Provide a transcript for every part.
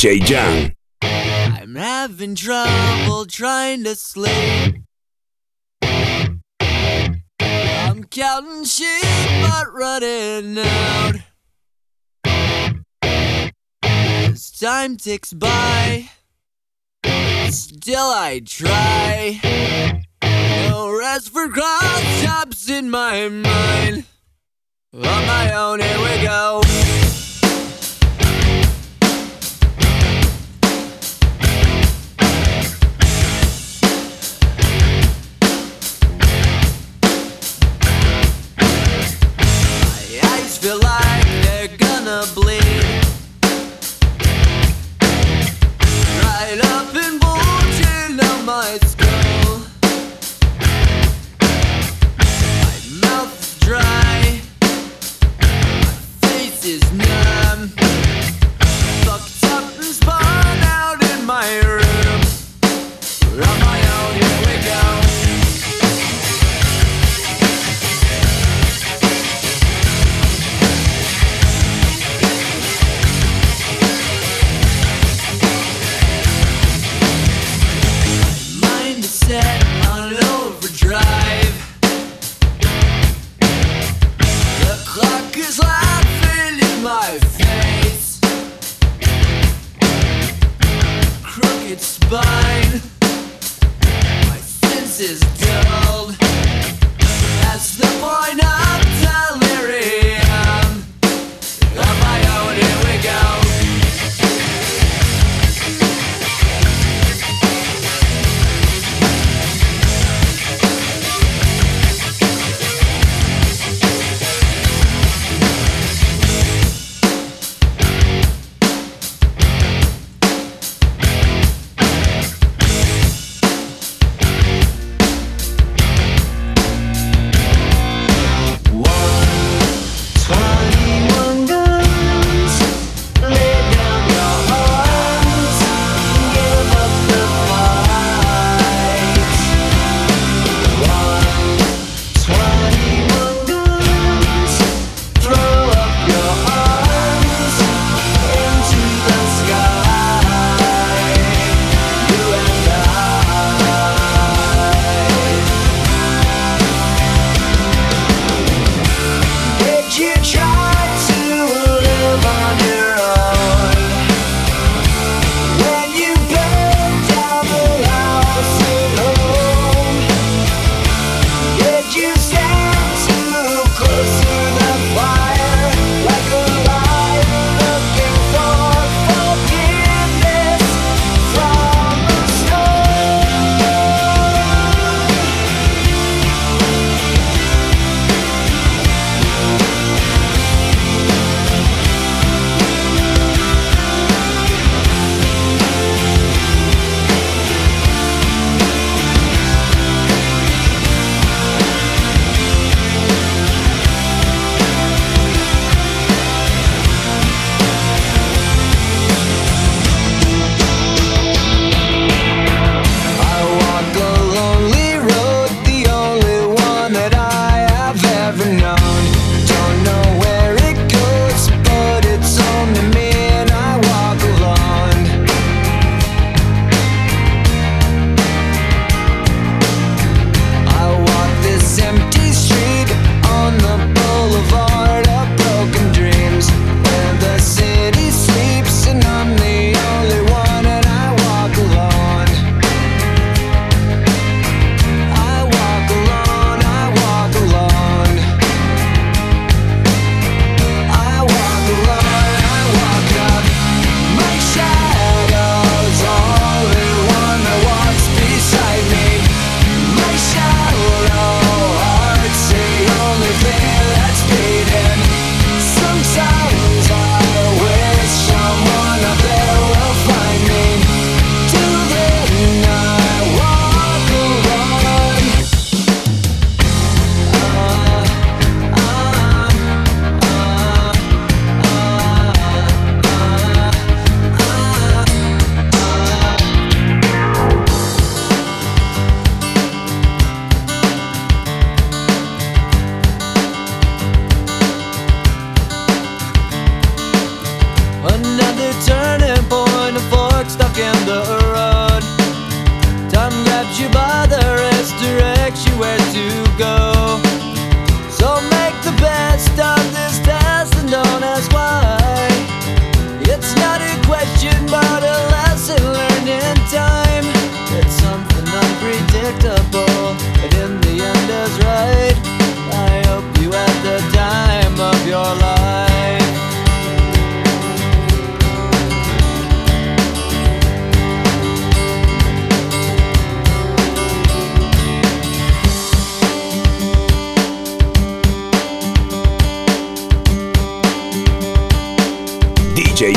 DJ. I'm having trouble trying to sleep. I'm counting sheep but running out. As time ticks by, still I try. No rest for crosstops in my mind. On my own, here we go.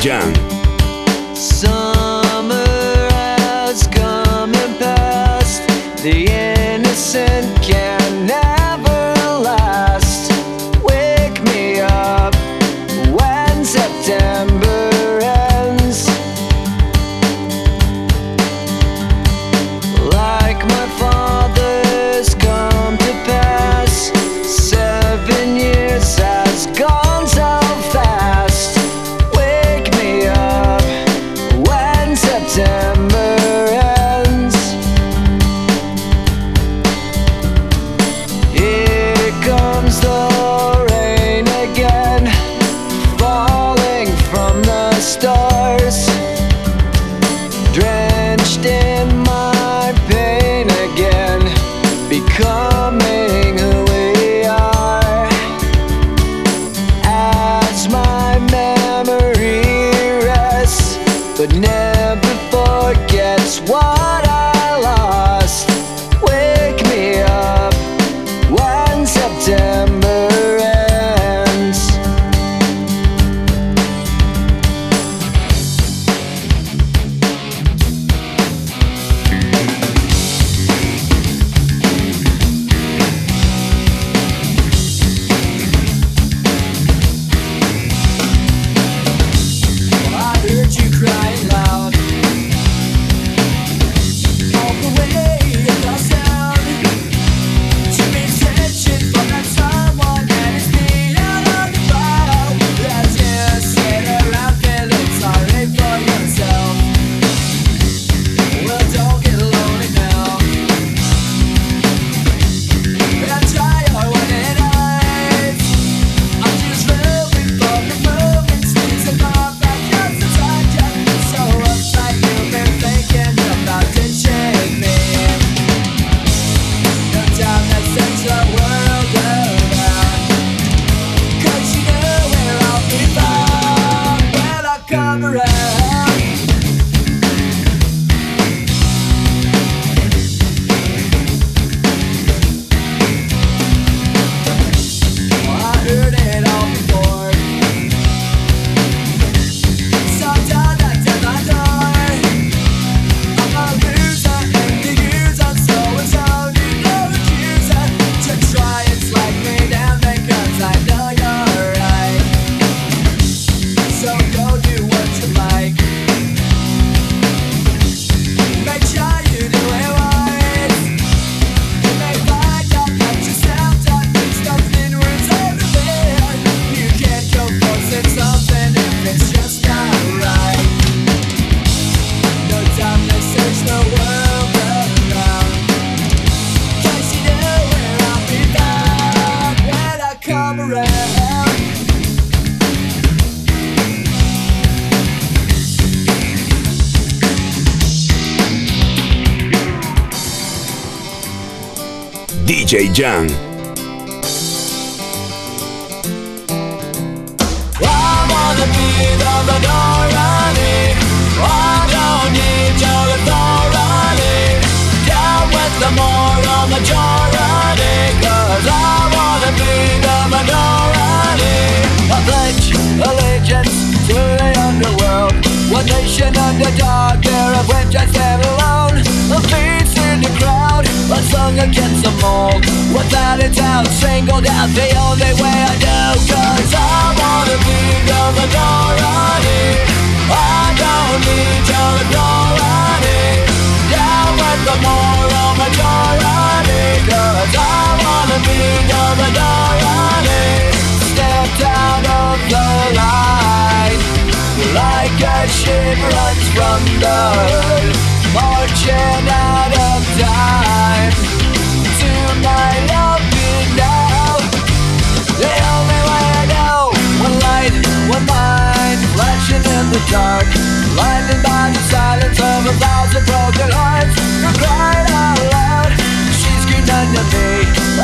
Jam. So Jan. young against the mold Without a doubt, singled out the only way I know Cause I wanna be the minority I don't need your authority. Down with the moral majority Cause I wanna be the minority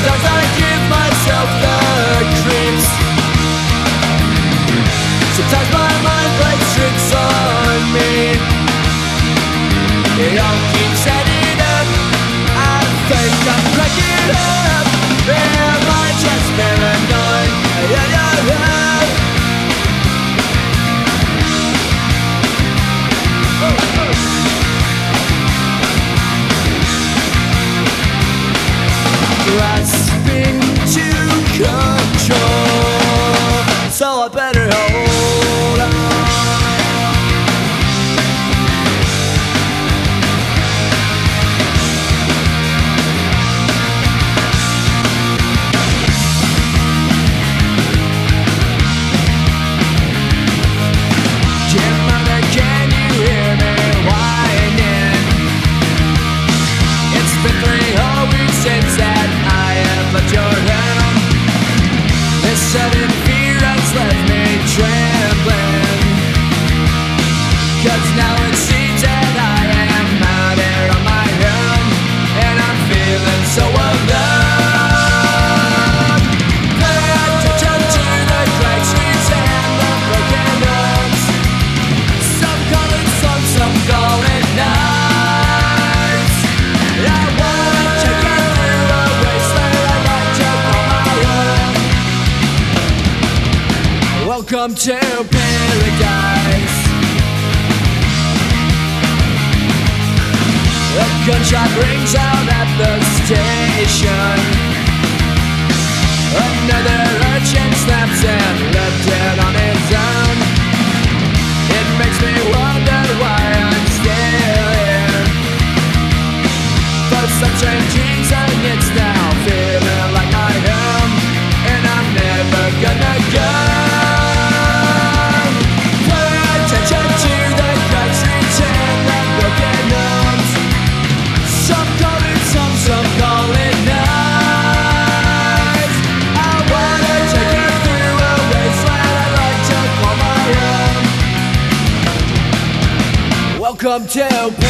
Sometimes I give myself the creeps. Sometimes my mind plays tricks on me. It all keeps adding up. I think I'm cracking up. Sudden fear has left me trembling. Cause now it seems Welcome to paradise. A gunshot rings out at the station. Welcome to